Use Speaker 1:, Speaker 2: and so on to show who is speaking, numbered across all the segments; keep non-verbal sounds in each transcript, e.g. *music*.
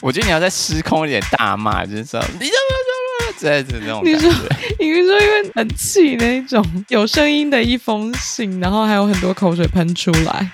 Speaker 1: 我觉得你要再失控一点大骂，就是说你怎么怎么这样子那种。
Speaker 2: 你说，你是说因为很气那一种有声音的一封信，然后还有很多口水喷出来。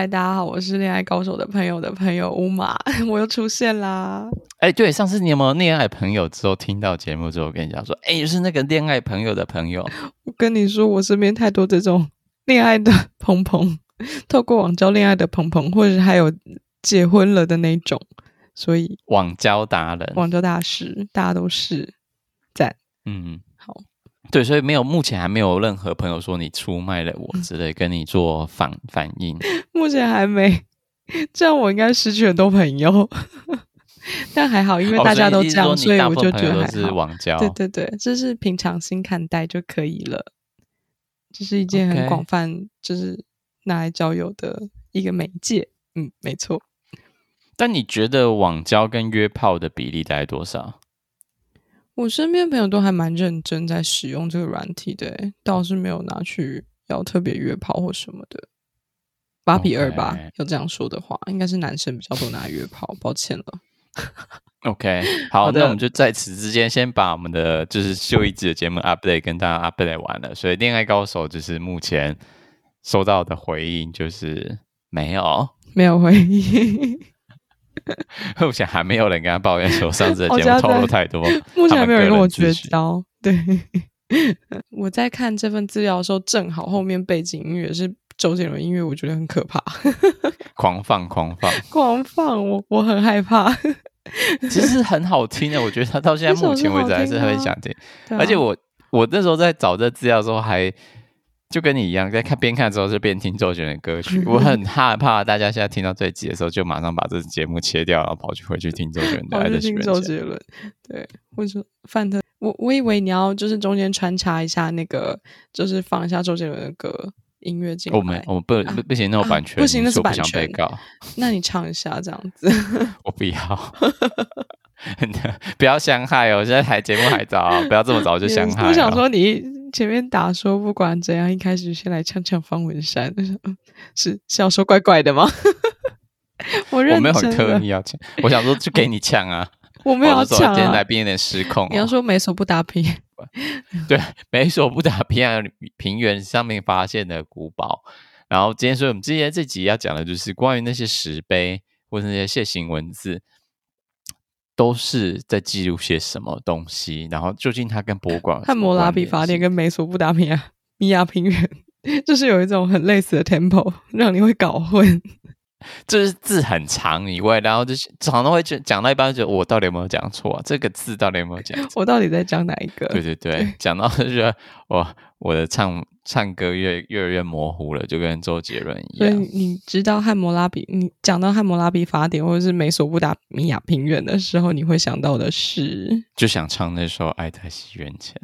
Speaker 2: 嗨，大家好，我是恋爱高手的朋友的朋友乌马，*laughs* 我又出现啦。
Speaker 1: 哎、欸，对，上次你有没有恋爱朋友之后听到节目之后跟你讲说，哎、欸，就是那个恋爱朋友的朋友。
Speaker 2: 我跟你说，我身边太多这种恋爱的 *laughs* 鹏鹏，透过网交恋爱的鹏鹏，或者是还有结婚了的那种，所以
Speaker 1: 网交达人、
Speaker 2: 网交大师，大家都是赞。
Speaker 1: 嗯，好。对，所以没有，目前还没有任何朋友说你出卖了我之类，跟你做反反应。
Speaker 2: 目前还没，这样我应该失去很多朋友。*laughs* 但还好，因为大家都这样，哦、所，以所以我就觉得还好。
Speaker 1: 网交。
Speaker 2: 对对对，这是平常心看待就可以了。这是一件很广泛就是拿来交友的一个媒介。嗯，没错。
Speaker 1: 但你觉得网交跟约炮的比例大概多少？
Speaker 2: 我身边朋友都还蛮认真在使用这个软体的，倒是没有拿去要特别约炮或什么的。八比二吧.要这样说的话，应该是男生比较多拿来约炮。抱歉了。
Speaker 1: OK，好，好，那我们就在此之间先把我们的就是秀一集的节目 update 跟大家 update 完了。所以恋爱高手就是目前收到的回应就是没有，
Speaker 2: 没有回应。*laughs*
Speaker 1: 目前还没有人跟他抱怨说上次的节目透露太多，*laughs*
Speaker 2: 目前还没有人跟我绝交。对，我在看这份资料的时候，正好后面背景音乐是周杰伦音乐，我觉得很可怕。*laughs*
Speaker 1: 狂放狂放
Speaker 2: 狂放，我我很害怕。
Speaker 1: 其实很好听的，我觉得他到现在目前为止还是很想听。啊、而且我我那时候在找这资料的时候还。就跟你一样，在看边看之后就边听周杰伦的歌曲。*laughs* 我很害怕大家现在听到这一集的时候，就马上把这节目切掉，然后跑去回去听周杰伦的。爱在西元前。听周杰伦，
Speaker 2: 对，或者范特，我我以为你要就是中间穿插一下那个，就是放一下周杰伦的歌音乐进来。
Speaker 1: 我们我们不不、啊、不行，那种版权、啊、
Speaker 2: 不行，那是版
Speaker 1: 权。
Speaker 2: 那你唱一下这样子。*laughs*
Speaker 1: 我不要，*laughs* 不要伤害哦！现在台节目还早，不要这么早就伤害。
Speaker 2: 我想说你。前面打说不管怎样，一开始先来呛呛方文山，*laughs* 是是要说怪怪的吗？*laughs* 我认
Speaker 1: 我没有很刻意要呛，我想说就给你呛啊，*laughs*
Speaker 2: 我没有要呛、啊。今天来宾有
Speaker 1: 点失控、哦。
Speaker 2: 你要说美索不达平，
Speaker 1: 对，美索不达平亚平原上面发现的古堡。然后今天，所以我们今天这集要讲的就是关于那些石碑或者那些楔形文字。都是在记录些什么东西？然后究竟它跟博物馆、
Speaker 2: 汉摩拉比法典跟美索不达米亚米亚平原，就是有一种很类似的 tempo，*laughs* 让你会搞混。*laughs*
Speaker 1: 就是字很长以外，然后就是常常会讲讲到一半，就我到底有没有讲错、啊？这个字到底有没有讲？
Speaker 2: 我到底在讲哪一个？
Speaker 1: 对对对，对讲到就是我我的唱唱歌越越来越模糊了，就跟周杰伦一样。
Speaker 2: 所以你知道汉谟拉比，你讲到汉谟拉比法典或者是美索不达米亚平原的时候，你会想到的是？
Speaker 1: 就想唱那首《爱在西元前》。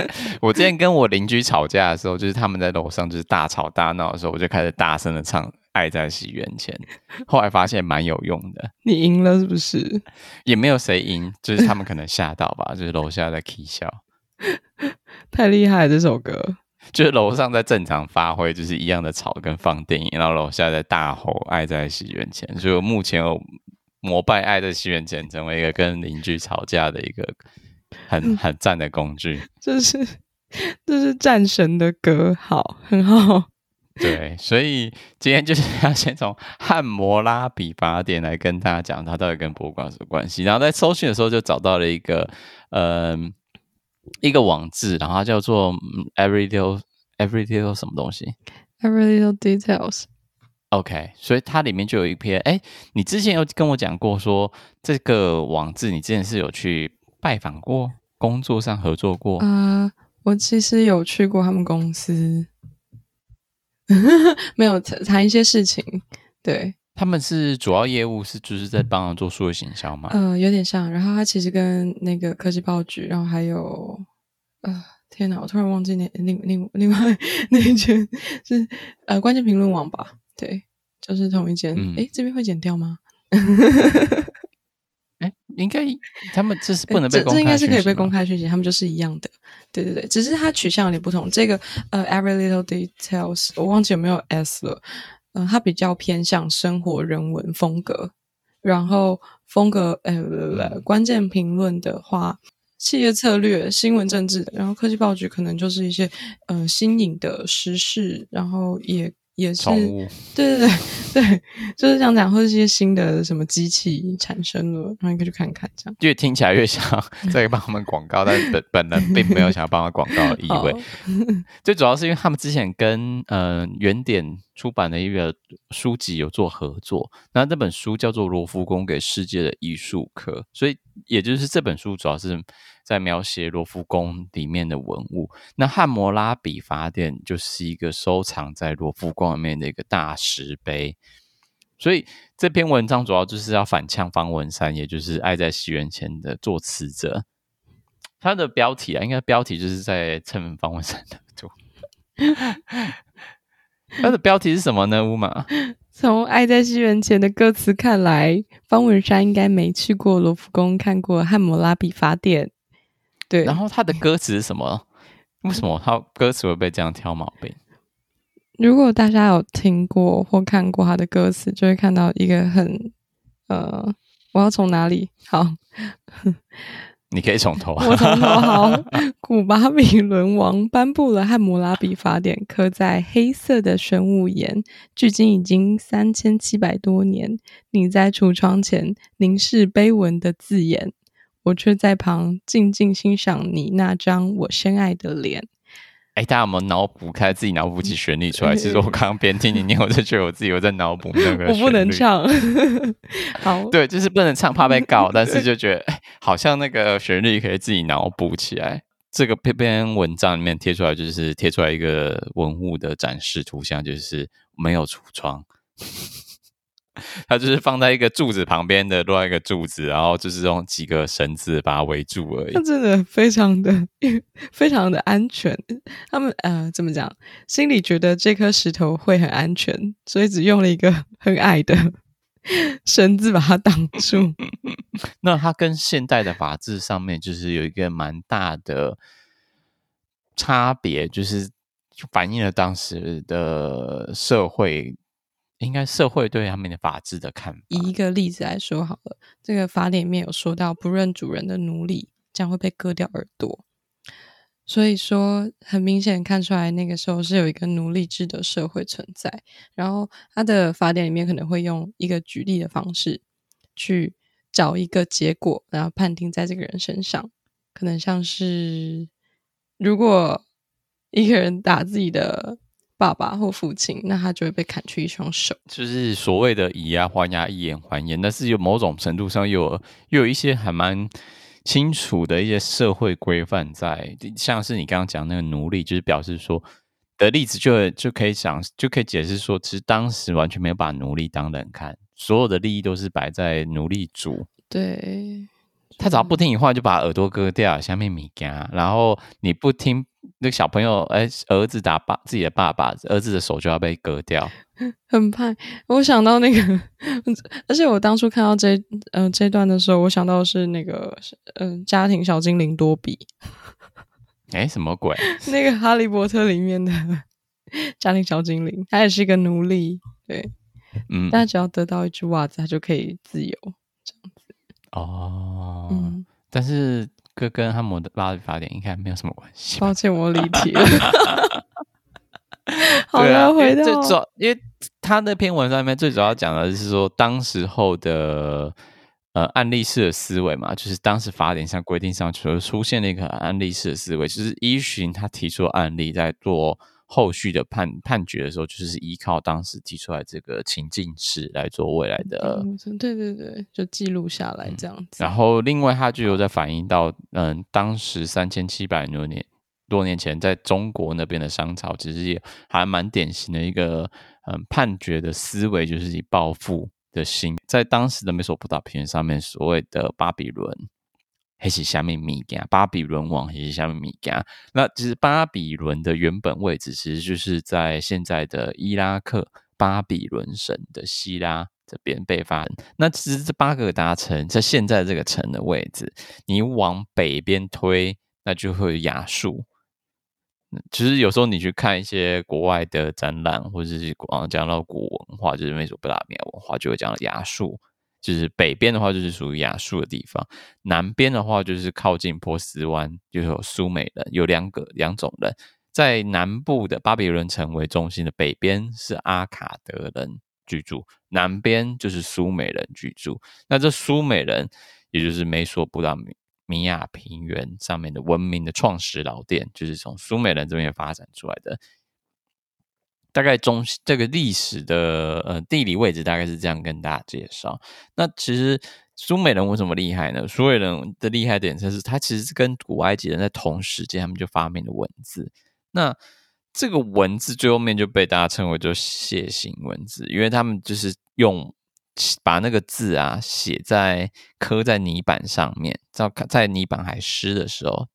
Speaker 1: *laughs* 我之前跟我邻居吵架的时候，就是他们在楼上就是大吵大闹的时候，我就开始大声的唱。爱在西元前，后来发现蛮有用的。
Speaker 2: 你赢了是不是？
Speaker 1: 也没有谁赢，就是他们可能吓到吧，就是楼下在起笑。
Speaker 2: 太厉害了，这首歌
Speaker 1: 就是楼上在正常发挥，就是一样的吵跟放电影，然后楼下在大吼“爱在西元前”。所以我目前我膜拜“爱在西元前”，成为一个跟邻居吵架的一个很很赞的工具。
Speaker 2: 这是这是战神的歌，好，很好。
Speaker 1: 对，所以今天就是要先从汉摩拉比法典来跟大家讲，它到底跟博物馆有什么关系。然后在搜寻的时候就找到了一个，呃，一个网志，然后它叫做 Every Little Every Little 什么东西
Speaker 2: ？Every Little Details。
Speaker 1: OK，所以它里面就有一篇，哎，你之前有跟我讲过说这个网志，你之前是有去拜访过，工作上合作过？
Speaker 2: 啊，uh, 我其实有去过他们公司。*laughs* 没有谈谈一些事情，对，
Speaker 1: 他们是主要业务是就是在帮忙做数位行销吗？
Speaker 2: 嗯、呃，有点像。然后他其实跟那个科技报局，然后还有呃，天哪，我突然忘记那另另另外 *laughs* 那一间是呃关键评论网吧？对，就是同一间。哎、嗯，这边会剪掉吗？
Speaker 1: 应该他们这是不能被 *laughs* 公开，
Speaker 2: 这应该是可以被公开讯息，他们就是一样的。对对对，只是它取向有点不同。这个呃，Every Little Details，我忘记有没有 S 了。嗯、呃，它比较偏向生活人文风格。然后风格呃，关键评论的话，企业策略、新闻政治，然后科技报局可能就是一些呃新颖的时事，然后也。也是，对对对 *laughs* 对，就是这样讲，或者一些新的什么机器产生了，然后你可以去看看，这样。
Speaker 1: 越听起来越像在 *laughs* 帮他们广告，但本本人并没有想要帮他广告的意味。*laughs* 最主要是因为他们之前跟呃原点出版的一个书籍有做合作，那这本书叫做《罗浮宫给世界的艺术课》，所以也就是这本书主要是。在描写罗浮宫里面的文物，那汉谟拉比法典就是一个收藏在罗浮宫里面的一个大石碑，所以这篇文章主要就是要反呛方文山，也就是《爱在西元前》的作词者。他的标题啊，应该标题就是在蹭方文山的图。*laughs* 他的标题是什么呢？乌马，
Speaker 2: 从《爱在西元前》的歌词看来，方文山应该没去过罗浮宫，看过汉谟拉比法典。对，
Speaker 1: 然后他的歌词是什么？为什么他歌词会被这样挑毛病？
Speaker 2: 如果大家有听过或看过他的歌词，就会看到一个很呃，我要从哪里？好，
Speaker 1: 你可以从头。
Speaker 2: 我从头好。古巴比伦王颁布了《汉摩拉比法典》，刻在黑色的玄武岩，距今已经三千七百多年。你在橱窗前凝视碑文的字眼。我却在旁静静欣赏你那张我深爱的脸。
Speaker 1: 哎，大家有没有脑补开自己脑补起旋律出来？其实我刚刚边听你念，我就觉得我自己有在脑补那个。
Speaker 2: 我不能唱。好，
Speaker 1: 对，就是不能唱，怕被告。*laughs* 但是就觉得，哎，好像那个旋律可以自己脑补起来。这个篇篇文章里面贴出来，就是贴出来一个文物的展示图像，就是没有橱窗。它就是放在一个柱子旁边的另外一个柱子，然后就是用几个绳子把它围住而已。
Speaker 2: 它真的非常的非常的安全。他们呃怎么讲？心里觉得这颗石头会很安全，所以只用了一个很矮的绳子把它挡住。*laughs*
Speaker 1: 那它跟现代的法制上面就是有一个蛮大的差别，就是反映了当时的社会。应该社会对他们的法治的看法。
Speaker 2: 以一个例子来说好了，这个法典里面有说到，不认主人的奴隶将会被割掉耳朵。所以说，很明显看出来那个时候是有一个奴隶制的社会存在。然后，他的法典里面可能会用一个举例的方式去找一个结果，然后判定在这个人身上，可能像是如果一个人打自己的。爸爸或父亲，那他就会被砍去一双手，
Speaker 1: 就是所谓的以牙还牙，以眼还眼。但是有某种程度上又有又有一些还蛮清楚的一些社会规范在，像是你刚刚讲那个奴隶，就是表示说的例子就就可以讲，就可以解释说，其实当时完全没有把奴隶当人看，所有的利益都是摆在奴隶主。
Speaker 2: 对，
Speaker 1: 他只要不听你话，就把耳朵割掉，下面米干，然后你不听。那个小朋友，哎，儿子打爸自己的爸爸，儿子的手就要被割掉，*laughs*
Speaker 2: 很怕。我想到那个，而且我当初看到这呃这段的时候，我想到的是那个嗯、呃，家庭小精灵多比。*laughs*
Speaker 1: 哎，什么鬼？*laughs*
Speaker 2: 那个哈利波特里面的家庭小精灵，他也是一个奴隶，对，嗯，但只要得到一只袜子，他就可以自由，这样子。
Speaker 1: 哦，嗯，但是。这跟汉谟拉比法典应该没有什么关系。
Speaker 2: 抱歉，我离题了。*laughs* 好了，啊、回到
Speaker 1: 最主要，因为他那篇文章里面最主要讲的是说，当时候的呃案例式的思维嘛，就是当时法典上规定上，除了出现了一个案例式的思维，就是依循他提出的案例在做。后续的判判决的时候，就是依靠当时提出来这个情境式来做未来的，
Speaker 2: 对对对，就记录下来这样子。
Speaker 1: 嗯、然后，另外它就有在反映到，嗯，当时三千七百多年多年前，在中国那边的商朝，其实也还蛮典型的一个，嗯，判决的思维，就是以报复的心，在当时的美索不达平原上面，所谓的巴比伦。还是下面米加巴比伦王，还是下面米加。那其实巴比伦的原本位置，其实就是在现在的伊拉克巴比伦省的希拉这边被发。那其实这巴格达城在现在这个城的位置，你往北边推，那就会有亚述。其实有时候你去看一些国外的展览，或者是讲到古文化，就是美索不达米亚文化，就会讲到亚述。就是北边的话，就是属于亚述的地方；南边的话，就是靠近波斯湾，就是有苏美人，有两个两种人。在南部的巴比伦城为中心的北边是阿卡德人居住，南边就是苏美人居住。那这苏美人，也就是美索不达米亚平原上面的文明的创始老店，就是从苏美人这边发展出来的。大概中这个历史的呃地理位置大概是这样跟大家介绍。那其实苏美人为什么厉害呢？苏美人的厉害点就是，他其实是跟古埃及人在同时间，他们就发明了文字。那这个文字最后面就被大家称为就楔形文字，因为他们就是用把那个字啊写在刻在泥板上面，在在泥板还湿的时候。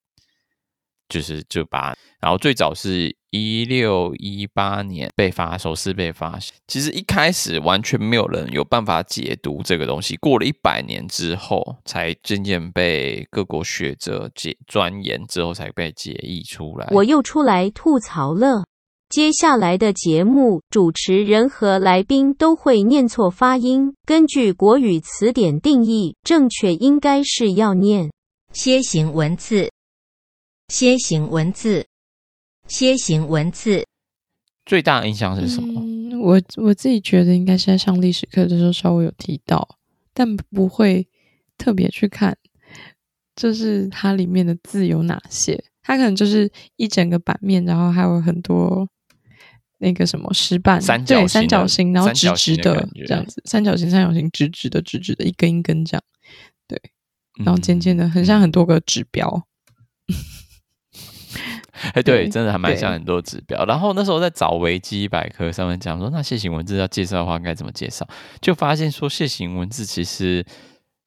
Speaker 1: 就是就把，然后最早是一六一八年被发，首次被发现。其实一开始完全没有人有办法解读这个东西，过了一百年之后，才渐渐被各国学者解钻研之后，才被解译出来。
Speaker 3: 我又出来吐槽了。接下来的节目主持人和来宾都会念错发音，根据国语词典定义，正确应该是要念楔形文字。楔形文字，楔形文字
Speaker 1: 最大的印象是什么？
Speaker 2: 嗯、我我自己觉得应该是在上历史课的时候稍微有提到，但不会特别去看，就是它里面的字有哪些。它可能就是一整个版面，然后还有很多那个什么石板，
Speaker 1: 三角形，
Speaker 2: 三角形，然后直直的这样子，三角形，三角形，直直的，直直的，一根一根这样，对，然后尖尖的很像很多个指标。*laughs* 嗯
Speaker 1: 哎，对，真的还蛮像很多指标。然后那时候在找维基百科上面讲说，那楔形文字要介绍的话，该怎么介绍？就发现说，楔形文字其实，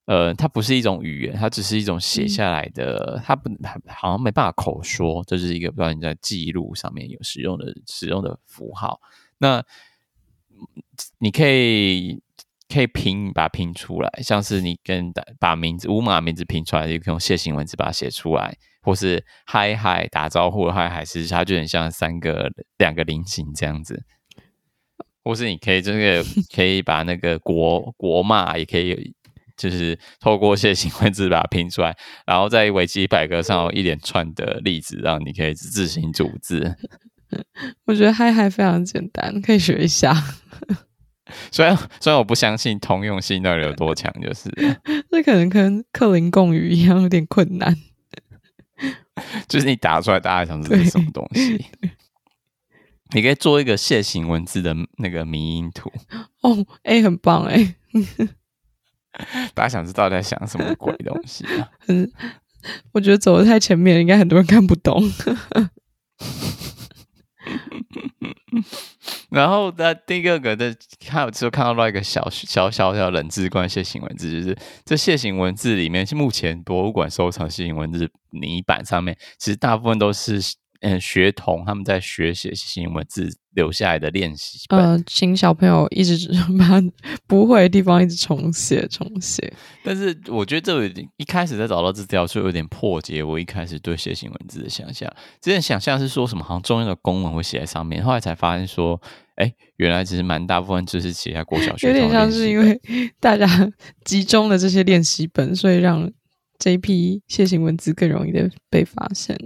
Speaker 1: 呃，它不是一种语言，它只是一种写下来的，嗯、它不好像没办法口说，这、就是一个不知道你在记录上面有使用的使用的符号。那你可以可以拼，把它拼出来，像是你跟把名字乌马名字拼出来，就可以用楔形文字把它写出来。或是嗨嗨打招呼的嗨嗨，其实它就很像三个两个菱形这样子。或是你可以这个 *laughs* 可以把那个国国骂也可以，就是透过楔形文字把它拼出来，然后在维基百科上有一连串的例子，让你可以自行组字。
Speaker 2: 我觉得嗨嗨非常简单，可以学一下。*laughs*
Speaker 1: 虽然虽然我不相信通用性到底有多强，就是 *laughs*
Speaker 2: 这可能跟克林贡语一样有点困难。*laughs*
Speaker 1: 就是你打出来，大家想知道是什么东西？你可以做一个楔形文字的那个迷音图
Speaker 2: 哦，哎、欸，很棒哎！
Speaker 1: 大家想知道在想什么鬼东西啊？
Speaker 2: 嗯，我觉得走的太前面，应该很多人看不懂。
Speaker 1: 然后在第二个的看，就看到了一个小小小小冷知关楔形文字，就是这楔形文字里面，目前博物馆收藏楔形文字泥板上面，其实大部分都是嗯学童他们在学写楔形文字留下来的练习本。
Speaker 2: 呃，请小朋友一直 *laughs* 把不会的地方一直重写重写。但
Speaker 1: 是我觉得这有点一开始在找到这资料，就有点破解我一开始对楔形文字的想象。之前想象是说什么好像重要的公文会写在上面，后来才发现说，哎，原来其实蛮大部分就是写在国小学。有点
Speaker 2: 像是因为大家 *laughs* 集中了这些练习本，所以让这一批楔形文字更容易的被发现。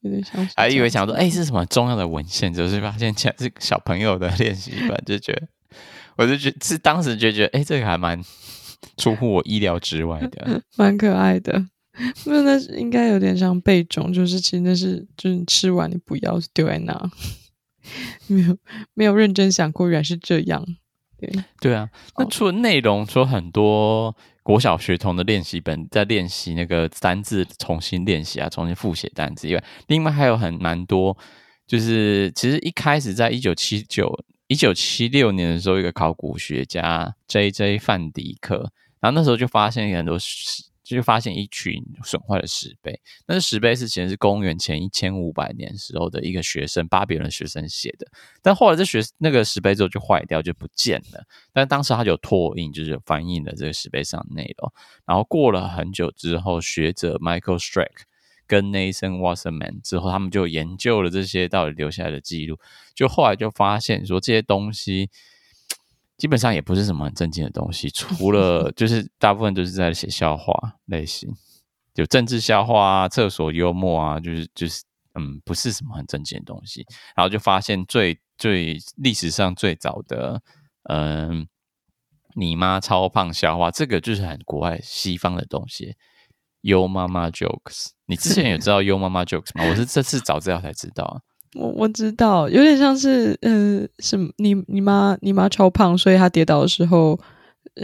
Speaker 2: 有点像，
Speaker 1: 还以为想说，哎、欸，是什么重要的文献？就是发现竟然是小朋友的练习本，就觉得，我就觉得是当时就觉得，哎、欸，这个还蛮出乎我意料之外的，*laughs*
Speaker 2: 蛮可爱的。那那应该有点像备种，就是其实那是就是你吃完你不要丢在那，*laughs* 没有没有认真想过，原来是这样。对
Speaker 1: 对啊，那除了内容说很多。国小学童的练习本在练习那个单字，重新练习啊，重新复写单字以外，另外还有很蛮多，就是其实一开始在一九七九、一九七六年的时候，一个考古学家 J.J. 范迪克，然后那时候就发现很多就发现一群损坏的石碑。那这石碑是其实是公元前一千五百年时候的一个学生巴比伦学生写的，但后来这学那个石碑之后就坏掉就不见了。但当时他就有拓印，就是翻印了这个石碑上的内容。然后过了很久之后，学者 Michael Stracke 跟 Nathan Wasserman 之后，他们就研究了这些到底留下来的记录，就后来就发现说这些东西。基本上也不是什么很正经的东西，除了 *laughs* 就是大部分都是在写笑话类型，有政治笑话啊、厕所幽默啊，就是就是嗯，不是什么很正经的东西。然后就发现最最历史上最早的嗯，你妈超胖笑话，这个就是很国外西方的东西，Yo Mama Jokes。你之前有知道 Yo Mama Jokes 吗？我是这次找资料才知道。
Speaker 2: 我我知道，有点像是，呃，是你你妈你妈超胖，所以她跌倒的时候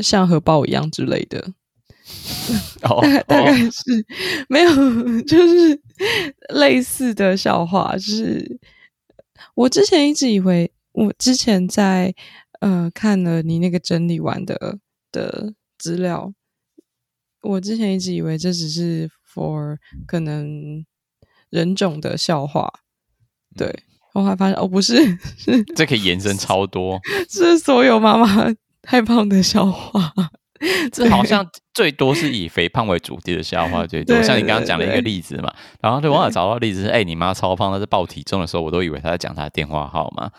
Speaker 2: 像荷包一样之类的。
Speaker 1: 哦，
Speaker 2: 大概大概是没有，就是类似的笑话。就是我之前一直以为，我之前在呃看了你那个整理完的的资料，我之前一直以为这只是 for 可能人种的笑话。对，我还发现哦，不是，是
Speaker 1: 这可以延伸超多，
Speaker 2: 是所有妈妈太胖的笑话。
Speaker 1: 这好像最多是以肥胖为主题的笑话最多。像你刚刚讲了一个例子嘛，然后对网友找到例子是，哎，你妈超胖，她是报体重的时候，我都以为她在讲她的电话号码，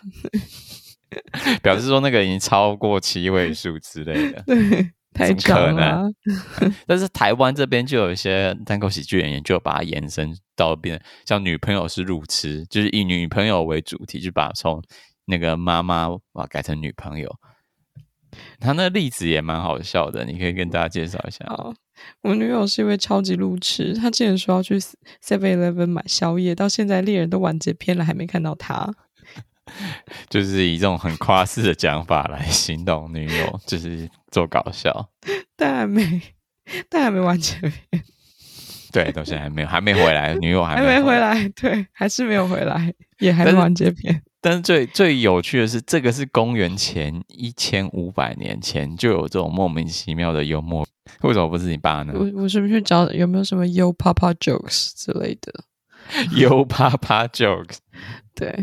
Speaker 1: *laughs* 表示说那个已经超过七位数之类的。
Speaker 2: 对。太可能，*laughs*
Speaker 1: 但是台湾这边就有一些单口喜剧演员就把它延伸到变像女朋友是路痴，就是以女朋友为主题，就把从那个妈妈把改成女朋友。他那例子也蛮好笑的，你可以跟大家介绍一下。
Speaker 2: 好，我女友是一位超级路痴，她之前说要去 Seven Eleven 买宵夜，到现在猎人都完结篇了，还没看到她。*laughs*
Speaker 1: 就是以这种很夸饰的讲法来形容女友，就是做搞笑。*laughs*
Speaker 2: 但还没，但还没完结篇。*laughs*
Speaker 1: 对，到现在还没有，还没回来，女友还没
Speaker 2: 还没回来，对，还是没有回来，也还没完结篇。
Speaker 1: 但是最最有趣的是，这个是公元前一千五百年前就有这种莫名其妙的幽默，为什么不是你爸呢？
Speaker 2: 我我是不是去找有没有什么 Yo Papa Jokes 之类的
Speaker 1: ？Yo Papa Jokes，
Speaker 2: 对。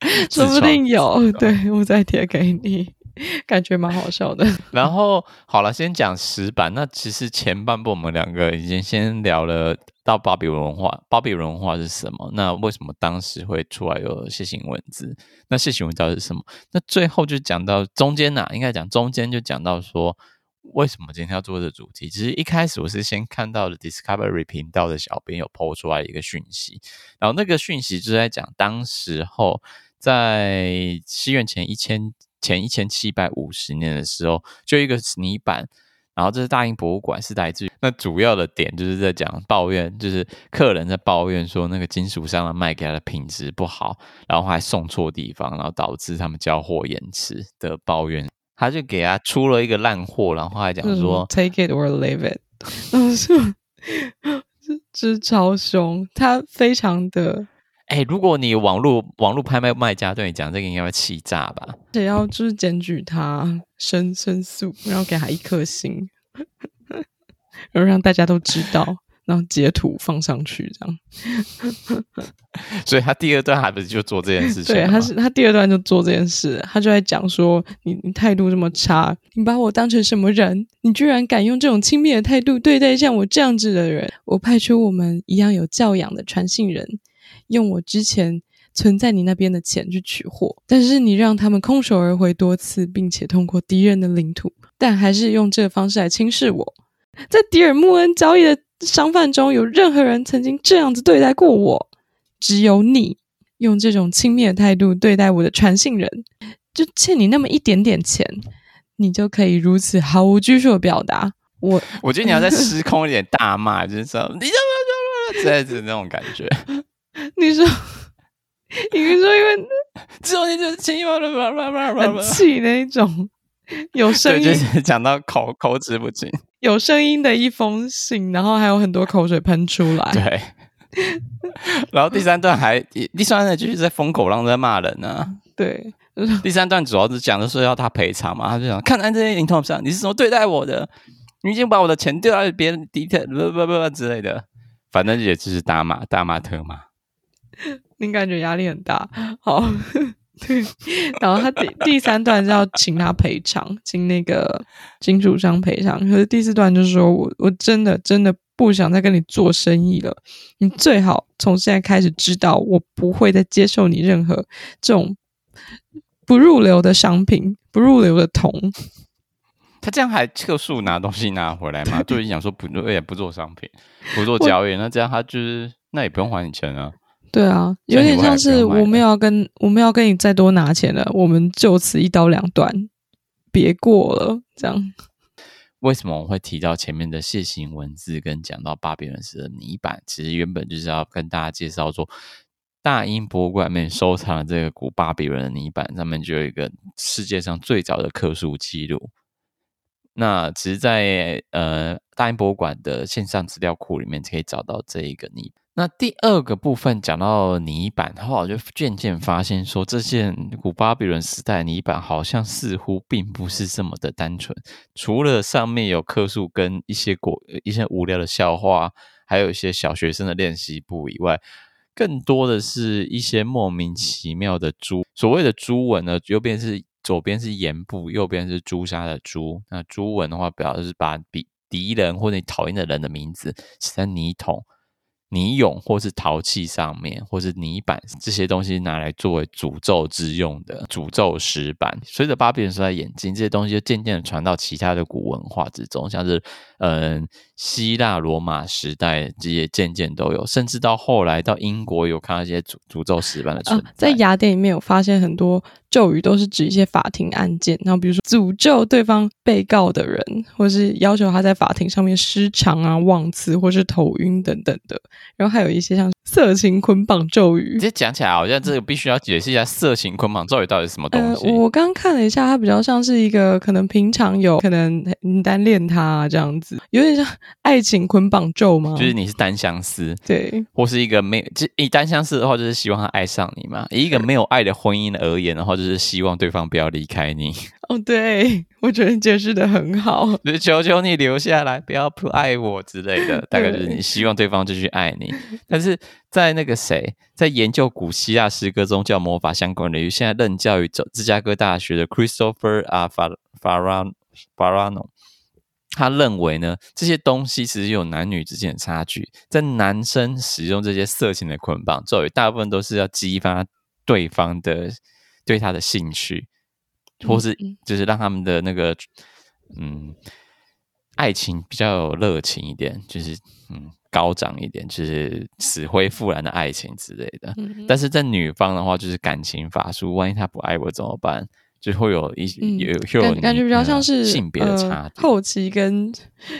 Speaker 2: *laughs* 说不定有，对，我再贴给你，*laughs* 感觉蛮好笑的。*laughs*
Speaker 1: 然后好了，先讲石板。那其实前半部我们两个已经先聊了到巴比伦文化，巴比伦文化是什么？那为什么当时会出来有楔形文字？那楔形文字是什么？那最后就讲到中间呐、啊，应该讲中间就讲到说，为什么今天要做这主题？其实一开始我是先看到了 Discovery 频道的小编有 po 出来一个讯息，然后那个讯息就在讲当时候。在西元前一千前一千七百五十年的时候，就一个泥板，然后这是大英博物馆，是来自于那主要的点就是在讲抱怨，就是客人在抱怨说那个金属商卖给他的品质不好，然后还送错地方，然后导致他们交货延迟的抱怨，他就给他出了一个烂货，然后还讲说、嗯、
Speaker 2: Take it or leave it，*laughs* 然后说这这超凶，他非常的。
Speaker 1: 哎，如果你网络网络拍卖卖家对你讲这个，应该会气炸吧？
Speaker 2: 得要就是检举他申申诉，然后给他一颗星，*laughs* 然后让大家都知道，然后截图放上去，这样。*laughs*
Speaker 1: 所以他第二段还不是就做这件事情？对，
Speaker 2: 他是他第二段就做这件事，他就在讲说你你态度这么差，你把我当成什么人？你居然敢用这种轻蔑的态度对待像我这样子的人？我派出我们一样有教养的传信人。用我之前存在你那边的钱去取货，但是你让他们空手而回多次，并且通过敌人的领土，但还是用这个方式来轻视我。在迪尔穆恩交易的商贩中有任何人曾经这样子对待过我？只有你用这种轻蔑的态度对待我的传信人，就欠你那么一点点钱，你就可以如此毫无拘束的表达我？
Speaker 1: 我觉得你要再 *laughs* 失控一点大骂，就是说你怎么怎么这样子那种感觉。
Speaker 2: 你说，你说，因为 *laughs*
Speaker 1: 只有你就是轻易嘛，
Speaker 2: 很气那一种，有声音，
Speaker 1: 就是讲到口口齿不清，*laughs*
Speaker 2: 有声音的一封信，然后还有很多口水喷出来。
Speaker 1: 对，*laughs* 然后第三段还第三段继续在风口浪在骂人呢、啊。
Speaker 2: 对，
Speaker 1: 第三段主要是讲的是要他赔偿嘛，他就想看在这些零头上，你是怎么对待我的？你已经把我的钱丢到别人底特，不不不之类的，反正也只是打骂大骂特骂。
Speaker 2: 你感觉压力很大，好，*laughs* 对。然后他第第三段是要请他赔偿，请那个金主商赔偿。可是第四段就是说我我真的真的不想再跟你做生意了，你最好从现在开始知道，我不会再接受你任何这种不入流的商品，不入流的铜。*laughs*
Speaker 1: 他这样还撤诉拿东西拿回来吗？*laughs* 就是想说不，也不做商品，不做交易，那这样他就是那也不用还你钱啊。
Speaker 2: 对啊，有点像是我们要跟我们要跟你再多拿钱了，我们就此一刀两断，别过了。这样，
Speaker 1: 为什么我会提到前面的楔形文字跟讲到巴比伦时的泥板？其实原本就是要跟大家介绍说，大英博物馆里面收藏的这个古巴比伦的泥板上面就有一个世界上最早的刻书记录。那其实在呃大英博物馆的线上资料库里面可以找到这一个泥板。那第二个部分讲到泥板，后来就渐渐发现说，这件古巴比伦时代泥板好像似乎并不是这么的单纯。除了上面有刻数跟一些过一些无聊的笑话，还有一些小学生的练习簿以外，更多的是一些莫名其妙的朱。所谓的朱文呢，右边是左边是言部，右边是朱砂的朱。那朱文的话，表示把比敌人或者你讨厌的人的名字写在泥桶。泥俑或是陶器上面，或是泥板这些东西拿来作为诅咒之用的诅咒石板，随着巴比伦时代演进，这些东西就渐渐的传到其他的古文化之中，像是嗯希腊罗马时代这些渐渐都有，甚至到后来到英国有看到一些诅诅咒石板的存在。啊，
Speaker 2: 在雅典里面有发现很多咒语，都是指一些法庭案件，然后比如说诅咒对方被告的人，或是要求他在法庭上面失常啊、忘词或是头晕等等的。然后还有一些像色情捆绑咒语，
Speaker 1: 直接讲起来好像这个必须要解释一下色情捆绑咒语到底是什么东西。
Speaker 2: 呃、我刚看了一下，它比较像是一个可能平常有可能你单恋他、啊、这样子，有点像爱情捆绑咒吗？
Speaker 1: 就是你是单相思，
Speaker 2: 对，
Speaker 1: 或是一个没有，就以单相思的话，就是希望他爱上你嘛；以一个没有爱的婚姻而言的话，就是希望对方不要离开你。*laughs*
Speaker 2: 哦，对，我觉得你解释的很好，*laughs*
Speaker 1: 就是求求你留下来，不要不爱我之类的，*laughs* 大概就是你希望对方继续爱你。但是在那个谁，在研究古希腊诗歌宗教魔法相关领域，现在任教于芝加哥大学的 Christopher 啊法法拉法拉诺，他认为呢，这些东西其实有男女之间的差距，在男生使用这些色情的捆绑作为，大部分都是要激发对方的对他的兴趣。或是就是让他们的那个嗯爱情比较有热情一点，就是嗯高涨一点，就是死灰复燃的爱情之类的。嗯、但是在女方的话，就是感情法术，万一他不爱我怎么办？就会有一有有
Speaker 2: 感觉比较像是
Speaker 1: 性别的差别、
Speaker 2: 呃，后期跟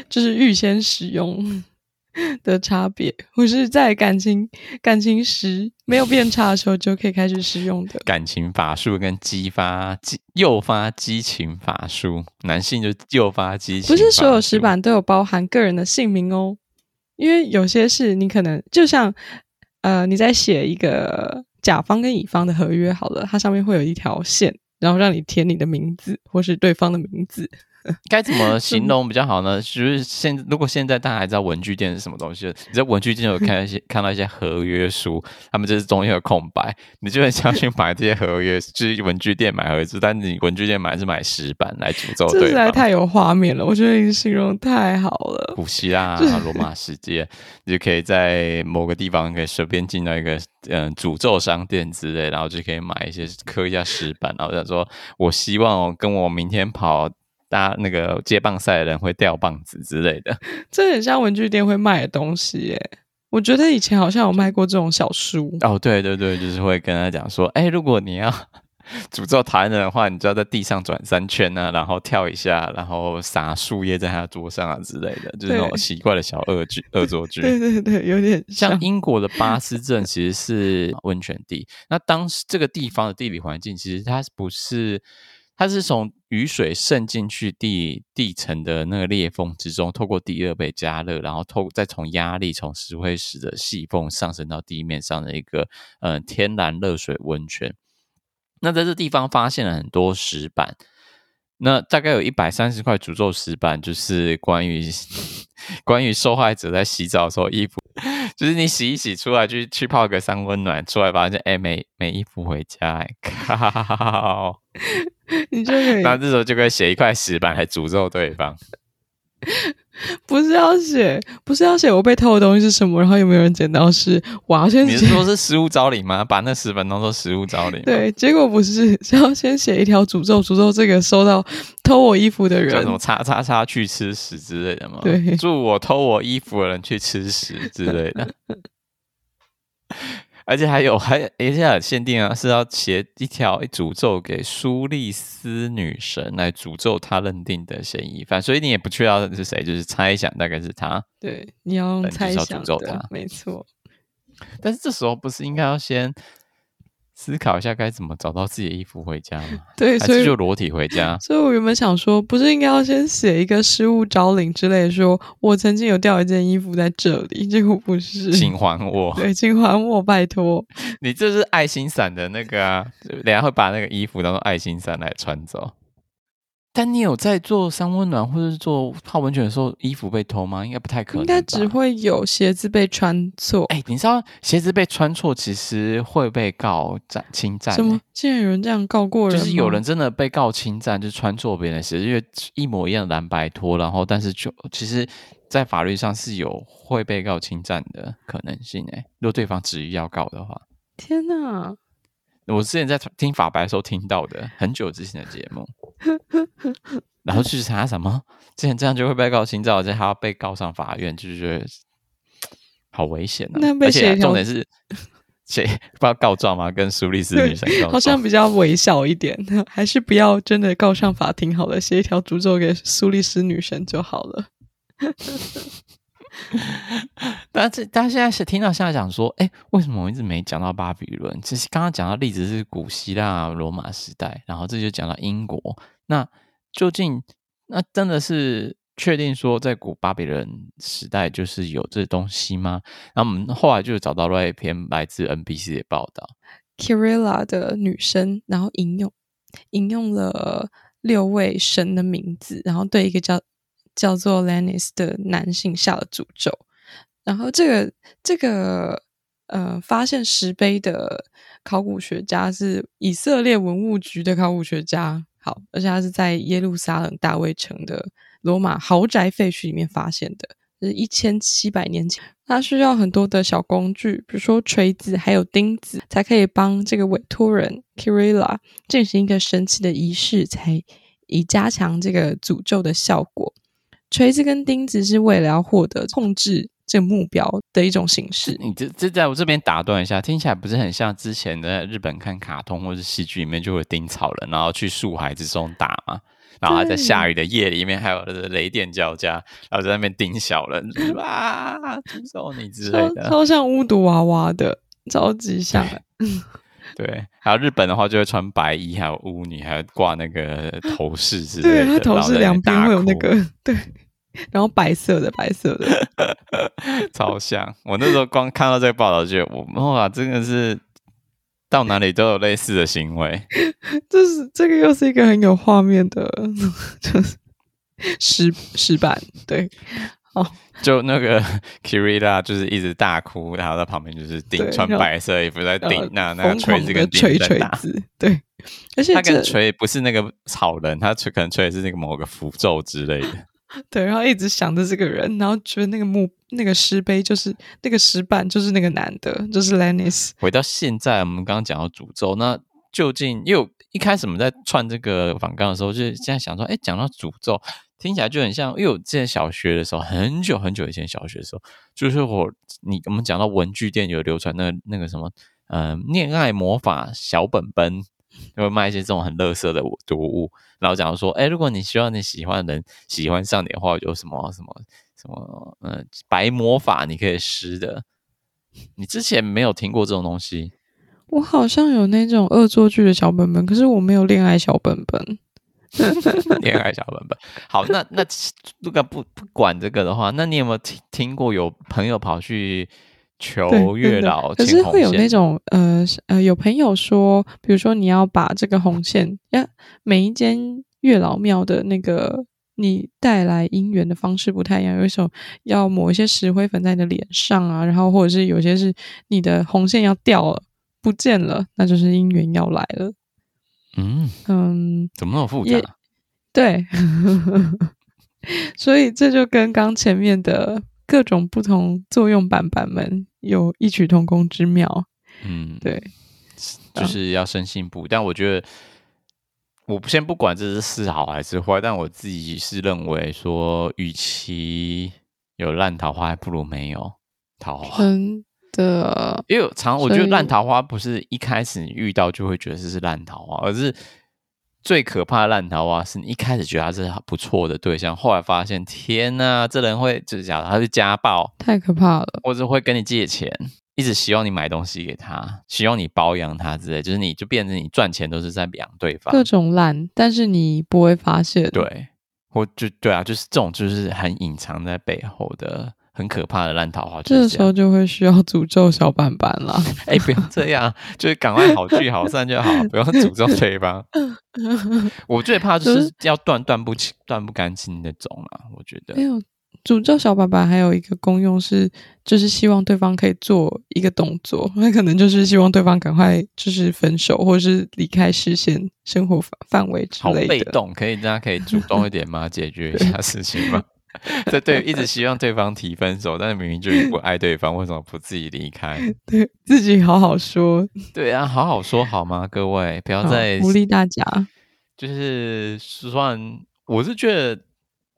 Speaker 2: 就是预先使用。*laughs* 的差别，或是在感情感情时没有变差的时候就可以开始使用的
Speaker 1: 感情法术跟激发激诱发激情法术，男性就诱发激情。
Speaker 2: 不是所有石板都有包含个人的姓名哦，因为有些事你可能就像呃你在写一个甲方跟乙方的合约好了，它上面会有一条线，然后让你填你的名字或是对方的名字。*laughs*
Speaker 1: 该怎么形容比较好呢？就是现如果现在大家还知道文具店是什么东西，你在文具店有看一些 *laughs* 看到一些合约书，他们就是中间有空白，你就很想去买这些合约，*laughs* 就是文具店买合约书，但是你文具店买是买石板来诅咒对实在
Speaker 2: 太有画面了，我觉得你形容太好了。
Speaker 1: 古希腊、罗马世界，你就可以在某个地方可以随便进到一个嗯诅咒商店之类，然后就可以买一些刻一下石板，然后想说我希望跟我明天跑。大家那个接棒赛的人会掉棒子之类的，*laughs*
Speaker 2: 这很像文具店会卖的东西耶。我觉得以前好像有卖过这种小书。
Speaker 1: 哦，对对对，就是会跟他讲说，哎，如果你要 *laughs* 诅咒台湾人的话，你就要在地上转三圈啊，然后跳一下，然后撒树叶在他桌上啊之类的，就是那种奇怪的小恶剧、恶作剧。
Speaker 2: 对对对，有点像，
Speaker 1: 像英国的巴斯镇其实是温泉地。那当时这个地方的地理环境，其实它不是。它是从雨水渗进去地地层的那个裂缝之中，透过地热被加热，然后透再从压力从石灰石的细缝上升到地面上的一个呃天然热水温泉。那在这地方发现了很多石板，那大概有一百三十块诅咒石板，就是关于关于受害者在洗澡的时候衣服，就是你洗一洗出来，就去泡个三温暖，出来发现哎没没衣服回家，欸靠！
Speaker 2: 你就可以，
Speaker 1: 那这时候就可以写一块石板来诅咒对方。*laughs*
Speaker 2: 不是要写，不是要写我被偷的东西是什么，然后有没有人捡到是？我要先写。
Speaker 1: 你是说是食物招领吗？把那十本当做食物招领？
Speaker 2: 对，结果不是，是要先写一条诅咒，诅咒这个收到偷我衣服的人，
Speaker 1: 叫什么叉叉叉去吃屎之类的吗？
Speaker 2: 对，
Speaker 1: 祝我偷我衣服的人去吃屎之类的。*laughs* 而且还有，还而且有限定啊，是要写一条诅咒给苏丽斯女神来诅咒她认定的嫌疑犯，所以你也不确定是谁，就是猜想大概是他。
Speaker 2: 对，你要用猜想
Speaker 1: 诅咒他，
Speaker 2: 没错。
Speaker 1: 但是这时候不是应该要先？思考一下该怎么找到自己的衣服回家吗？*laughs*
Speaker 2: 对，所以
Speaker 1: 就裸体回家。*laughs*
Speaker 2: 所以我原本想说，不是应该要先写一个失物招领之类的说，说我曾经有掉一件衣服在这里，结果不是，
Speaker 1: 请还我。*laughs*
Speaker 2: 对，请还我，拜托。
Speaker 1: 你这是爱心伞的那个啊，等下会把那个衣服当做爱心伞来穿走。但你有在做三温暖或者是做泡温泉的时候，衣服被偷吗？应该不太可能。
Speaker 2: 应该只会有鞋子被穿错。
Speaker 1: 哎、欸，你知道鞋子被穿错其实会被告占侵占、欸？
Speaker 2: 什么？竟然有人这样告过人？
Speaker 1: 就是有人真的被告侵占，就穿错别人的鞋子，因为一模一样的蓝白拖，然后但是就其实，在法律上是有会被告侵占的可能性诶、欸。如果对方执意要告的话，
Speaker 2: 天哪！
Speaker 1: 我之前在听法白的时候听到的，很久之前的节目，*laughs* 然后去查什么，之前这样就会被告侵占，而且还要被告上法院，就觉得好危险啊！
Speaker 2: 那被
Speaker 1: 而且重点是谁不知道告状吗？跟苏丽斯女神告状，
Speaker 2: 好像比较微小一点，还是不要真的告上法庭好了，写一条诅咒给苏丽斯女神就好了。*laughs*
Speaker 1: 但是大家现在是听到现在讲说，哎、为什么我一直没讲到巴比伦？其实刚刚讲到例子是古希腊、罗马时代，然后这就讲到英国。那究竟那真的是确定说在古巴比伦时代就是有这东西吗？然后我们后来就找到了一篇来自 NBC 的报道
Speaker 2: ，Kirilla 的女生，然后引用引用了六位神的名字，然后对一个叫。叫做 Lannis 的男性下了诅咒，然后这个这个呃，发现石碑的考古学家是以色列文物局的考古学家，好，而且他是在耶路撒冷大卫城的罗马豪宅废墟里面发现的，是一千七百年前。他需要很多的小工具，比如说锤子，还有钉子，才可以帮这个委托人 Kirilla 进行一个神奇的仪式，才以加强这个诅咒的效果。锤子跟钉子是为了要获得控制这个目标的一种形式。
Speaker 1: 你这这在我这边打断一下，听起来不是很像之前的日本看卡通或者戏剧里面就会钉草人，然后去树海之中打嘛，然后还在下雨的夜里面还有雷电交加，然后在那边钉小人，哇，诅咒你之类的，
Speaker 2: 超，超像巫毒娃娃的，超级像。
Speaker 1: 对，还有日本的话就会穿白衣，还有巫女，还有挂那个头饰之类的。*laughs*
Speaker 2: 对，他头饰两边会有那个对，然后白色的白色的，*laughs*
Speaker 1: 超像。我那时候光看到这个报道，就觉得我哇，真的是到哪里都有类似的行为。
Speaker 2: 这是这个又是一个很有画面的，*laughs* 就是石石板对。哦，
Speaker 1: 就那个 Kirilla 就是一直大哭，然后在旁边就是顶穿白色衣服在顶那那个锤子跟锤锤子，
Speaker 2: 对，而且
Speaker 1: 他跟锤不是那个草人，他锤可能锤的是那个某个符咒之类的，*laughs*
Speaker 2: 对，然后一直想着这个人，然后觉得那个墓那个石碑就是那个石板就是那个男的，就是 Lennis。
Speaker 1: 回到现在，我们刚刚讲到诅咒，那究竟因为一开始我们在串这个反纲的时候，就是现在想说，哎，讲到诅咒。听起来就很像，因为我之前小学的时候，很久很久以前小学的时候，就是我你我们讲到文具店有流传那个、那个什么，呃，恋爱魔法小本本，就会卖一些这种很垃圾的毒物，然后讲说，哎，如果你希望你喜欢的人喜欢上你的话，有什么什么什么，呃，白魔法你可以施的。你之前没有听过这种东西？
Speaker 2: 我好像有那种恶作剧的小本本，可是我没有恋爱小本本。
Speaker 1: 恋爱小本本，好，那那如果不不管这个的话，那你有没有听听过有朋友跑去求月老？
Speaker 2: 可是会有那种呃呃，有朋友说，比如说你要把这个红线，呀每一间月老庙的那个你带来姻缘的方式不太一样，有一种要抹一些石灰粉在你的脸上啊，然后或者是有些是你的红线要掉了不见了，那就是姻缘要来了。
Speaker 1: 嗯
Speaker 2: 嗯，
Speaker 1: 怎么那么复杂？
Speaker 2: 对，*laughs* 所以这就跟刚前面的各种不同作用版版们有异曲同工之妙。
Speaker 1: 嗯，
Speaker 2: 对，
Speaker 1: 就是要深信不疑。但我觉得，我先不管这是是好还是坏，但我自己是认为说，与其有烂桃花，还不如没有桃花。
Speaker 2: 真的，
Speaker 1: 因为常我觉得烂桃花不是一开始你遇到就会觉得这是烂桃花，而是最可怕的烂桃花是你一开始觉得他是不错的对象，后来发现天呐，这人会就是假的，他是家暴，
Speaker 2: 太可怕了，
Speaker 1: 或者会跟你借钱。一直希望你买东西给他，希望你包养他之类，就是你就变成你赚钱都是在养对方，
Speaker 2: 各种烂，但是你不会发现。
Speaker 1: 对，我就对啊，就是这种就是很隐藏在背后的很可怕的烂桃花。
Speaker 2: 这，这时候就会需要诅咒小板板了。*laughs*
Speaker 1: 哎、欸，不要这样，就是赶快好聚好散就好，不要诅咒对方。*laughs* 我最怕就是要断断不清、断不干净那种啦。我觉得。
Speaker 2: 没有诅咒小板板还有一个功用是，就是希望对方可以做一个动作，那可能就是希望对方赶快就是分手，或者是离开视线、生活范围之类的。
Speaker 1: 好被动，可以大家可以主动一点吗？解决一下事情吗？*laughs* 对对，一直希望对方提分手，但是明明就不爱对方，为什么不自己离开？*laughs*
Speaker 2: 对自己好好说。*laughs*
Speaker 1: 对啊，好好说好吗？各位不要再
Speaker 2: 鼓励大家。
Speaker 1: 就是算，我是觉得。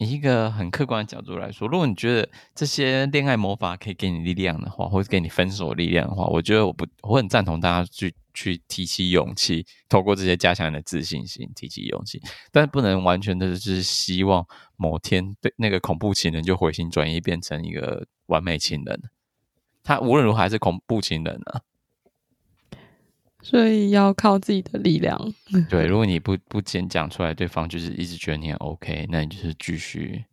Speaker 1: 以一个很客观的角度来说，如果你觉得这些恋爱魔法可以给你力量的话，或者给你分手力量的话，我觉得我不我很赞同大家去去提起勇气，透过这些加强你的自信心，提起勇气，但不能完全的就是希望某天对那个恐怖情人就回心转意变成一个完美情人，他无论如何还是恐怖情人啊。
Speaker 2: 所以要靠自己的力量。*laughs*
Speaker 1: 对，如果你不不先讲出来，对方就是一直觉得你很 OK，那你就是继续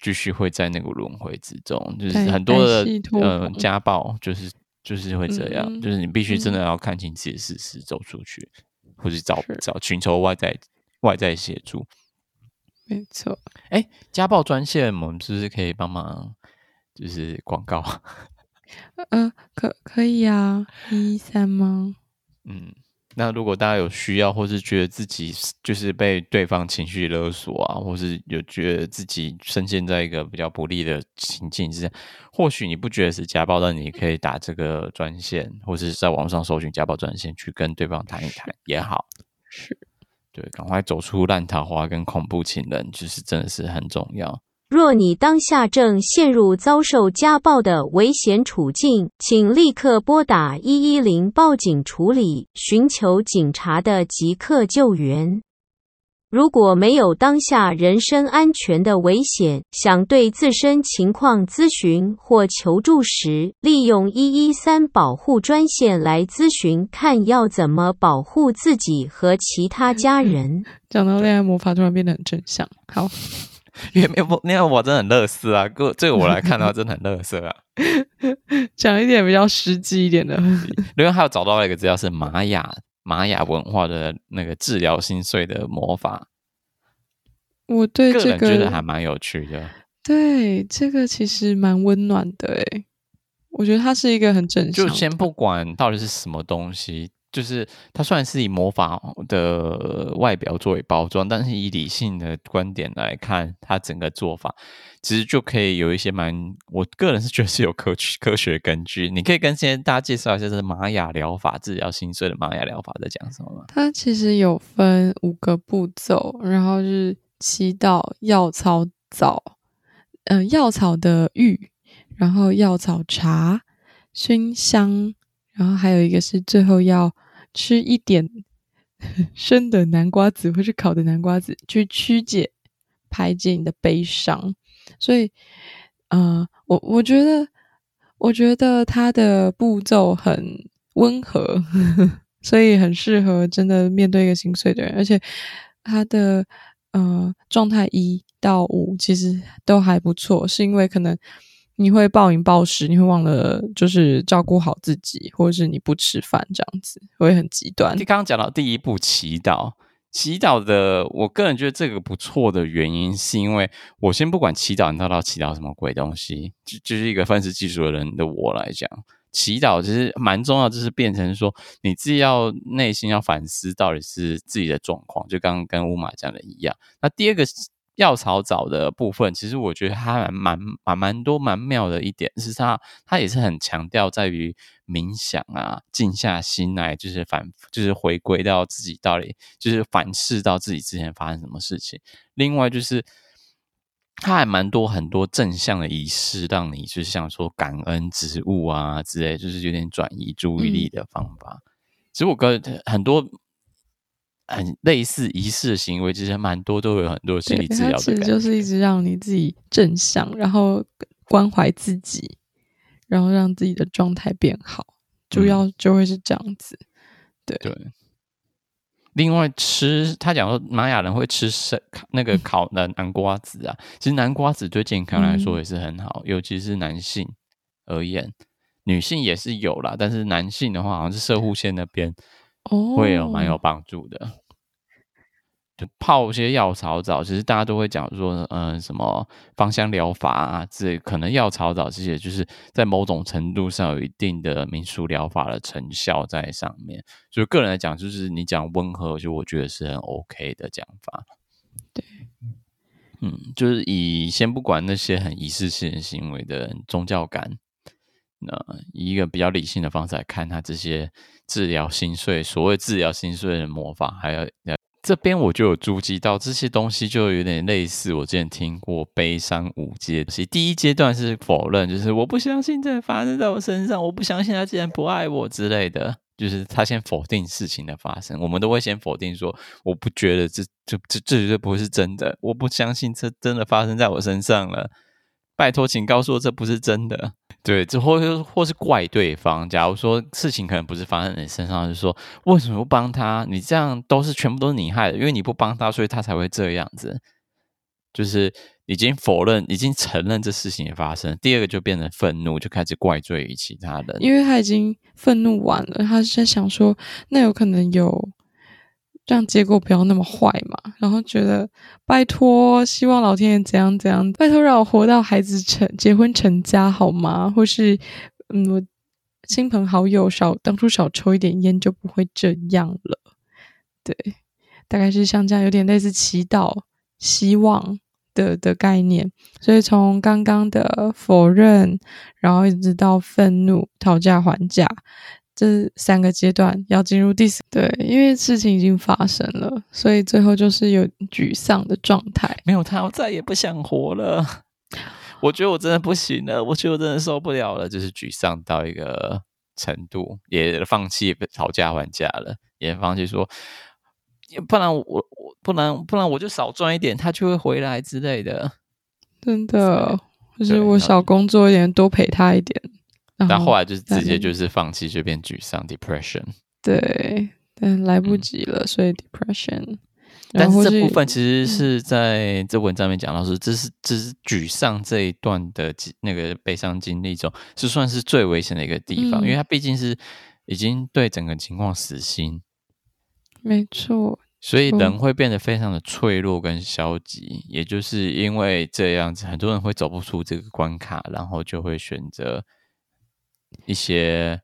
Speaker 1: 继续会在那个轮回之中，就是很多的呃家暴，就是就是会这样，嗯、就是你必须真的要看清自己的事实，走出去，或是找找寻求外在外在协助。
Speaker 2: 没错。
Speaker 1: 哎，家暴专线，我们是不是可以帮忙？就是广告。
Speaker 2: 呃，可可以啊，一一三吗？
Speaker 1: 嗯，那如果大家有需要，或是觉得自己就是被对方情绪勒索啊，或是有觉得自己深陷在一个比较不利的情境之下，或许你不觉得是家暴，但你可以打这个专线，或是在网上搜寻家暴专线，去跟对方谈一谈也好。
Speaker 2: 是，
Speaker 1: 对，赶快走出烂桃花跟恐怖情人，就是真的是很重要。
Speaker 3: 若你当下正陷入遭受家暴的危险处境，请立刻拨打一一零报警处理，寻求警察的即刻救援。如果没有当下人身安全的危险，想对自身情况咨询或求助时，利用一一三保护专线来咨询，看要怎么保护自己和其他家人。
Speaker 2: 讲到恋爱魔法，突然变得很正向。好。
Speaker 1: 因为没有那样，我真的很乐色啊！个这个我来看的话，真的很乐色啊。*laughs*
Speaker 2: 讲一点比较实际一点的。
Speaker 1: 另外还有找到了一个资料是玛雅玛雅文化的那个治疗心碎的魔法。
Speaker 2: 我对这个
Speaker 1: 个人觉得还蛮有趣的。
Speaker 2: 对，这个其实蛮温暖的诶。我觉得它是一个很正常。
Speaker 1: 就先不管到底是什么东西。就是它虽然是以魔法的外表作为包装，但是以理性的观点来看，它整个做法其实就可以有一些蛮，我个人是觉得是有科学科学根据。你可以跟现在大家介绍一下，这是玛雅疗法治疗心碎的玛雅疗法在讲什么吗？
Speaker 2: 它其实有分五个步骤，然后是祈祷、药草皂，嗯、药草的浴，然后药草茶、熏香。然后还有一个是最后要吃一点 *laughs* 生的南瓜子或是烤的南瓜子，去曲解排解你的悲伤。所以，呃，我我觉得，我觉得它的步骤很温和，*laughs* 所以很适合真的面对一个心碎的人。而且，它的呃状态一到五其实都还不错，是因为可能。你会暴饮暴食，你会忘了就是照顾好自己，或者是你不吃饭这样子，会很极端。
Speaker 1: 你刚刚讲到第一步祈祷，祈祷的，我个人觉得这个不错的原因，是因为我先不管祈祷，你到底要祈祷什么鬼东西，就就是一个分析技术的人的我来讲，祈祷其实蛮重要，就是变成说你自己要内心要反思到底是自己的状况，就刚刚跟乌马讲的一样。那第二个药草藻的部分，其实我觉得它蛮蛮蛮蛮多蛮妙的一点，是它它也是很强调在于冥想啊，静下心来，就是反就是回归到自己到底，就是反思到自己之前发生什么事情。另外就是它还蛮多很多正向的仪式，让你就是像说感恩植物啊之类，就是有点转移注意力的方法。嗯、其实我跟很多。很类似仪式的行为，其实蛮多都有很多心理治疗的。其实
Speaker 2: 就是一直让你自己正向，然后关怀自己，然后让自己的状态变好，主要就会是这样子。嗯、对对。
Speaker 1: 另外吃，他讲说玛雅人会吃生那个烤的南瓜子啊，其实南瓜子对健康来说也是很好，嗯、尤其是男性而言，女性也是有啦，但是男性的话，好像是摄护线那边。会有蛮有帮助的，哦、就泡一些药草澡，其实大家都会讲说，嗯、呃，什么芳香疗法啊，这可能药草澡这些，就是在某种程度上有一定的民俗疗法的成效在上面。所以个人来讲，就是你讲温和，就我觉得是很 OK 的讲法。
Speaker 2: 对，
Speaker 1: 嗯，就是以先不管那些很仪式性行为的宗教感。那以一个比较理性的方式来看，他这些治疗心碎，所谓治疗心碎的魔法，还有这边我就有注意到这些东西，就有点类似我之前听过悲伤五阶。其实第一阶段是否认，就是我不相信这发生在我身上，我不相信他竟然不爱我之类的，就是他先否定事情的发生。我们都会先否定说，我不觉得这这这这绝对不是真的，我不相信这真的发生在我身上了。拜托，请告诉我这不是真的。对，这或或是怪对方。假如说事情可能不是发生在你身上，就是说为什么不帮他？你这样都是全部都是你害的，因为你不帮他，所以他才会这样子。就是已经否认，已经承认这事情也发生。第二个就变成愤怒，就开始怪罪于其他人，
Speaker 2: 因为他已经愤怒完了，他是在想说，那有可能有。让结果不要那么坏嘛，然后觉得拜托，希望老天爷怎样怎样，拜托让我活到孩子成结婚成家好吗？或是嗯，我亲朋好友少当初少抽一点烟就不会这样了。对，大概是像这样，有点类似祈祷希望的的概念。所以从刚刚的否认，然后一直到愤怒、讨价还价。这三个阶段要进入第四，对，因为事情已经发生了，所以最后就是有沮丧的状态。
Speaker 1: 没有他，我再也不想活了。*laughs* 我觉得我真的不行了，我觉得我真的受不了了，就是沮丧到一个程度，也放弃讨价还价了，也放弃说，不然我我不然不然我就少赚一点，他就会回来之类的。
Speaker 2: 真的，就是我少工作一点，多陪他一点。
Speaker 1: 但后来就是直接就是放弃，就变沮丧，depression。
Speaker 2: 对，但来不及了，嗯、所以 depression。
Speaker 1: 但是这部分其实是在这文章里面讲到说，这是这是沮丧这一段的那个悲伤经历中，是算是最危险的一个地方，嗯、因为它毕竟是已经对整个情况死心。
Speaker 2: 没错。
Speaker 1: 所以人会变得非常的脆弱跟消极，也就是因为这样子，很多人会走不出这个关卡，然后就会选择。一些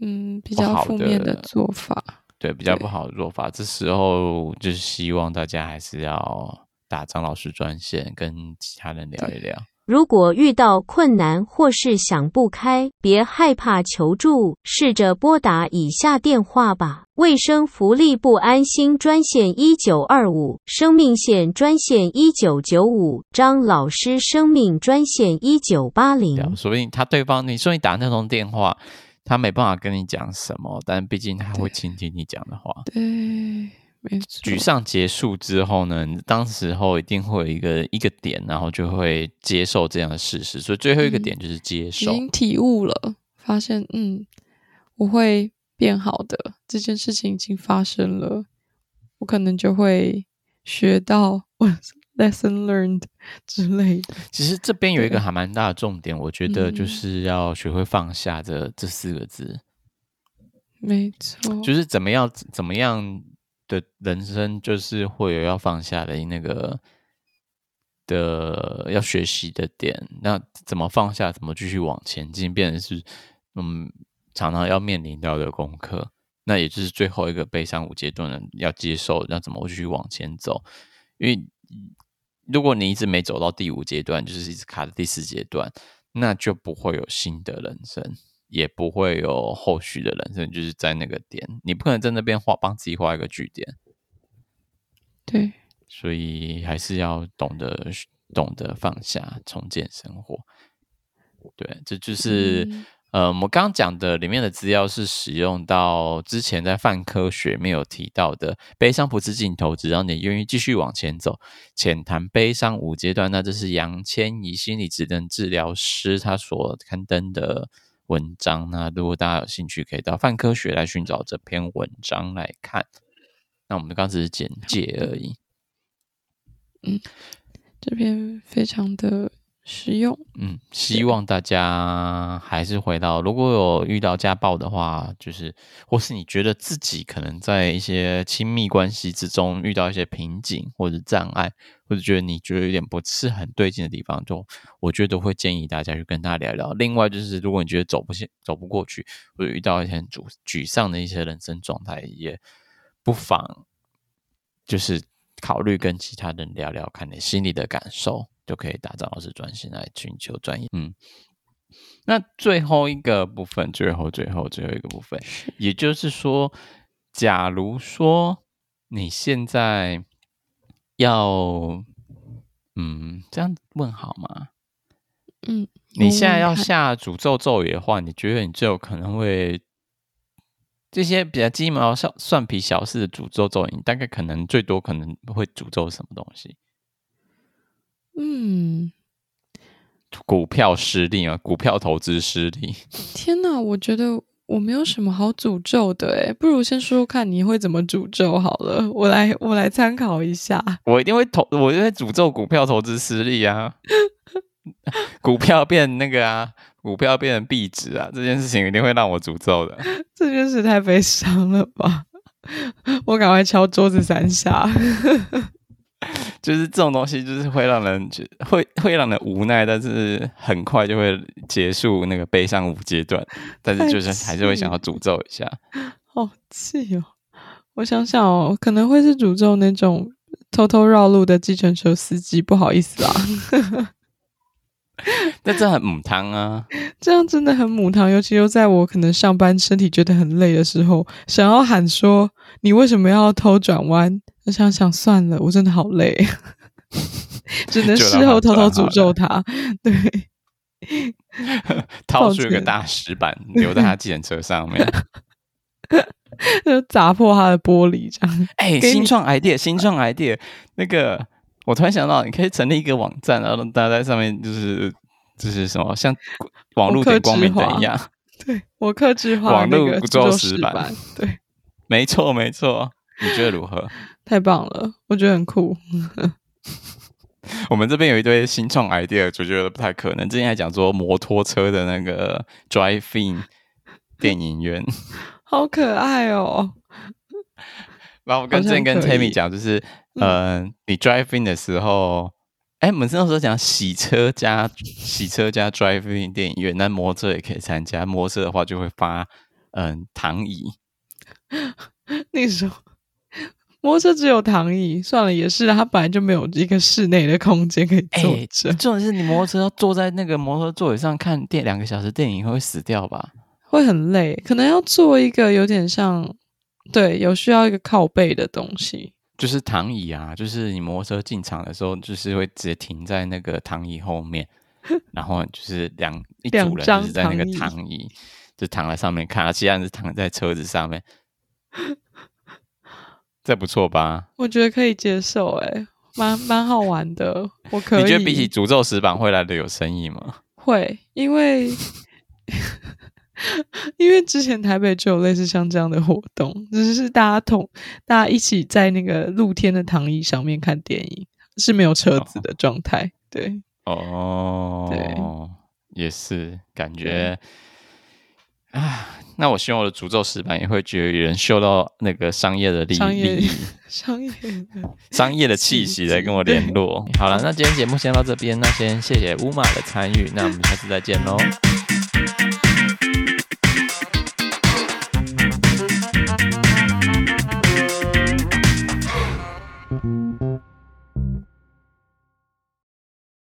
Speaker 2: 嗯比较负面的做法，
Speaker 1: 对，比较不好的做法。这时候就是希望大家还是要打张老师专线，跟其他人聊一聊。
Speaker 3: 如果遇到困难或是想不开，别害怕求助，试着拨打以下电话吧：卫生福利部安心专线一九二五，生命线专线一九九五，张老师生命专线一九八零。
Speaker 1: 所以他对方，你说你打那通电话，他没办法跟你讲什么，但毕竟他会倾听你讲的话。
Speaker 2: 对。
Speaker 1: 沮丧结束之后呢，当时候一定会有一个一个点，然后就会接受这样的事实。所以最后一个点就是接受，
Speaker 2: 嗯、已经体悟了，发现嗯，我会变好的，这件事情已经发生了，我可能就会学到我 *laughs* lesson learned 之类的。
Speaker 1: 其实这边有一个还蛮大的重点，我觉得就是要学会放下这这四个字。
Speaker 2: 没错，
Speaker 1: 就是怎么样怎么样。的人生就是会有要放下的那个的要学习的点，那怎么放下，怎么继续往前进，变成是嗯常常要面临到的功课。那也就是最后一个悲伤五阶段的要接受，要怎么继续往前走？因为如果你一直没走到第五阶段，就是一直卡在第四阶段，那就不会有新的人生，也不会有后续的人生。就是在那个点，你不可能在那边画帮自己画一个句点。
Speaker 2: 对，
Speaker 1: 所以还是要懂得懂得放下，重建生活。对，这就是。嗯呃，我们刚刚讲的里面的资料是使用到之前在泛科学没有提到的，悲伤不是尽头，只要你愿意继续往前走。浅谈悲伤五阶段，那这是杨千怡心理职能治疗师他所刊登的文章。那如果大家有兴趣，可以到泛科学来寻找这篇文章来看。那我们刚只是简介而已。
Speaker 2: 嗯，这篇非常的。实用，
Speaker 1: 嗯，希望大家还是回到，如果有遇到家暴的话，就是，或是你觉得自己可能在一些亲密关系之中遇到一些瓶颈或者障碍，或者觉得你觉得有点不是很对劲的地方，就我觉得会建议大家去跟他聊聊。另外就是，如果你觉得走不下、走不过去，或者遇到一些很沮沮丧的一些人生状态，也不妨就是考虑跟其他人聊聊，看你心里的感受。就可以打造老师专心来寻求专业。嗯，那最后一个部分，最后最后最后一个部分，也就是说，假如说你现在要，嗯，这样问好吗？
Speaker 2: 嗯，
Speaker 1: 你现在要下诅咒咒语的话，你觉得你最有可能会这些比较鸡毛蒜蒜皮小事的诅咒咒语，你大概可能最多可能会诅咒什么东西？
Speaker 2: 嗯，
Speaker 1: 股票失利啊，股票投资失利。
Speaker 2: 天哪，我觉得我没有什么好诅咒的诶，不如先说说看你会怎么诅咒好了，我来我来参考一下。
Speaker 1: 我一定会投，我就会诅咒股票投资失利啊，*laughs* 股票变那个啊，股票变成壁纸啊，这件事情一定会让我诅咒的。
Speaker 2: 这件事太悲伤了吧，我赶快敲桌子三下。
Speaker 1: 就是这种东西，就是会让人觉会会让人无奈，但是很快就会结束那个悲伤五阶段。*laughs* 但是就是还是会想要诅咒一下，
Speaker 2: 好气哦！我想想哦，可能会是诅咒那种偷偷绕路的计程车司机，不好意思啊。*laughs*
Speaker 1: 但这很母汤啊，
Speaker 2: 这样真的很母汤，尤其又在我可能上班身体觉得很累的时候，想要喊说：“你为什么要偷转弯？”我想想算了，我真的好累，*laughs* 只能事后偷偷诅咒他。对，*laughs*
Speaker 1: 掏出一个大石板留在他计程车上面，
Speaker 2: 就砸破他的玻璃，这样。
Speaker 1: 哎、欸，新创 idea，新创 idea，那个我突然想到，你可以成立一个网站，然后大家在上面就是就是什么，像网络点光明灯一样。
Speaker 2: 对，我克制化网络诅咒石板。对，*laughs*
Speaker 1: 没错没错，你觉得如何？
Speaker 2: 太棒了，我觉得很酷。*laughs*
Speaker 1: 我们这边有一堆新创 idea，就觉得不太可能。之前还讲说摩托车的那个 drive-in 电影院，*laughs*
Speaker 2: 好可爱哦。
Speaker 1: 然后我跟之前跟 Tammy 讲，就是呃，你 drive-in 的时候，哎、嗯，我们那时候讲洗车加洗车加 drive-in 电影院，那摩托车也可以参加。摩托车的话就会发嗯躺椅。*laughs*
Speaker 2: 那时候。摩托车只有躺椅，算了，也是，它本来就没有一个室内的空间可以坐着。
Speaker 1: 重点是你摩托车要坐在那个摩托座椅上看电两个小时电影，会死掉吧？
Speaker 2: 会很累，可能要做一个有点像，对，有需要一个靠背的东西，
Speaker 1: 就是躺椅啊，就是你摩托车进场的时候，就是会直接停在那个躺椅后面，*laughs* 然后就是两一组人就是在那个躺椅，就躺在上面看，其他人是躺在车子上面。*laughs* 这不错吧？
Speaker 2: 我觉得可以接受，哎，蛮蛮好玩的。我 *laughs* 可以。
Speaker 1: 你觉得比起诅咒石板会来的有生意吗？
Speaker 2: 会，因为 *laughs* 因为之前台北就有类似像这样的活动，只是大家同大家一起在那个露天的躺椅上面看电影，是没有车子的状态。对，
Speaker 1: 哦，对，也是感觉。啊，那我希望我的诅咒石板也会觉得有人嗅到那个商业的利益、
Speaker 2: 商业
Speaker 1: 商业的气息来跟我联络。好了，那今天节目先到这边，那先谢谢乌马的参与，那我们下次再见喽。